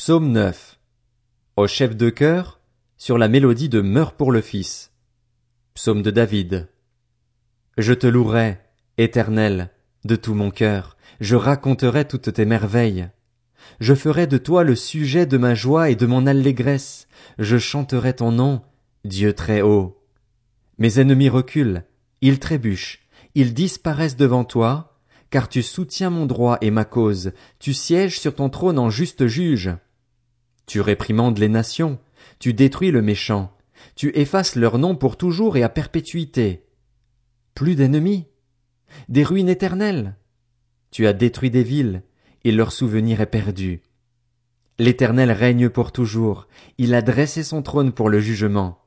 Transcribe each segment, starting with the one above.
Psaume 9. Au chef de chœur, sur la mélodie de Meurs pour le Fils. Psaume de David. Je te louerai, éternel, de tout mon cœur, je raconterai toutes tes merveilles. Je ferai de toi le sujet de ma joie et de mon allégresse, je chanterai ton nom, Dieu très haut. Mes ennemis reculent, ils trébuchent, ils disparaissent devant toi, car tu soutiens mon droit et ma cause, tu sièges sur ton trône en juste juge. Tu réprimandes les nations, tu détruis le méchant, tu effaces leur nom pour toujours et à perpétuité. Plus d'ennemis, des ruines éternelles. Tu as détruit des villes, et leur souvenir est perdu. L'Éternel règne pour toujours, il a dressé son trône pour le jugement.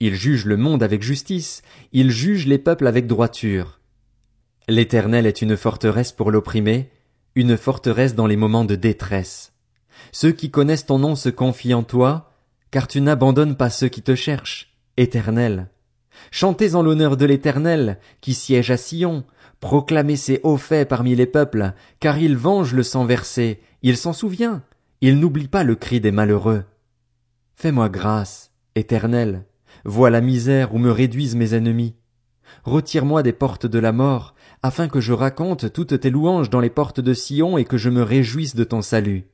Il juge le monde avec justice, il juge les peuples avec droiture. L'Éternel est une forteresse pour l'opprimé, une forteresse dans les moments de détresse. Ceux qui connaissent ton nom se confient en toi, car tu n'abandonnes pas ceux qui te cherchent, Éternel. Chantez en l'honneur de l'Éternel, qui siège à Sion, proclamez ses hauts faits parmi les peuples, car il venge le sang versé, il s'en souvient, il n'oublie pas le cri des malheureux. Fais-moi grâce, Éternel, vois la misère où me réduisent mes ennemis. Retire-moi des portes de la mort, afin que je raconte toutes tes louanges dans les portes de Sion et que je me réjouisse de ton salut.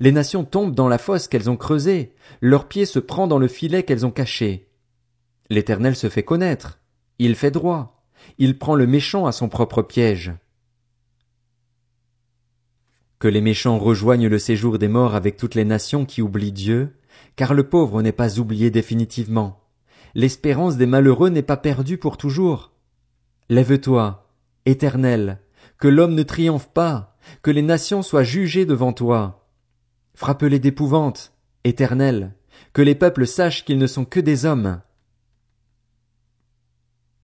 Les nations tombent dans la fosse qu'elles ont creusée, leur pied se prend dans le filet qu'elles ont caché. L'Éternel se fait connaître, il fait droit, il prend le méchant à son propre piège. Que les méchants rejoignent le séjour des morts avec toutes les nations qui oublient Dieu, car le pauvre n'est pas oublié définitivement. L'espérance des malheureux n'est pas perdue pour toujours. Lève-toi, Éternel, que l'homme ne triomphe pas, que les nations soient jugées devant toi. Frappe-les d'épouvante, Éternel, que les peuples sachent qu'ils ne sont que des hommes.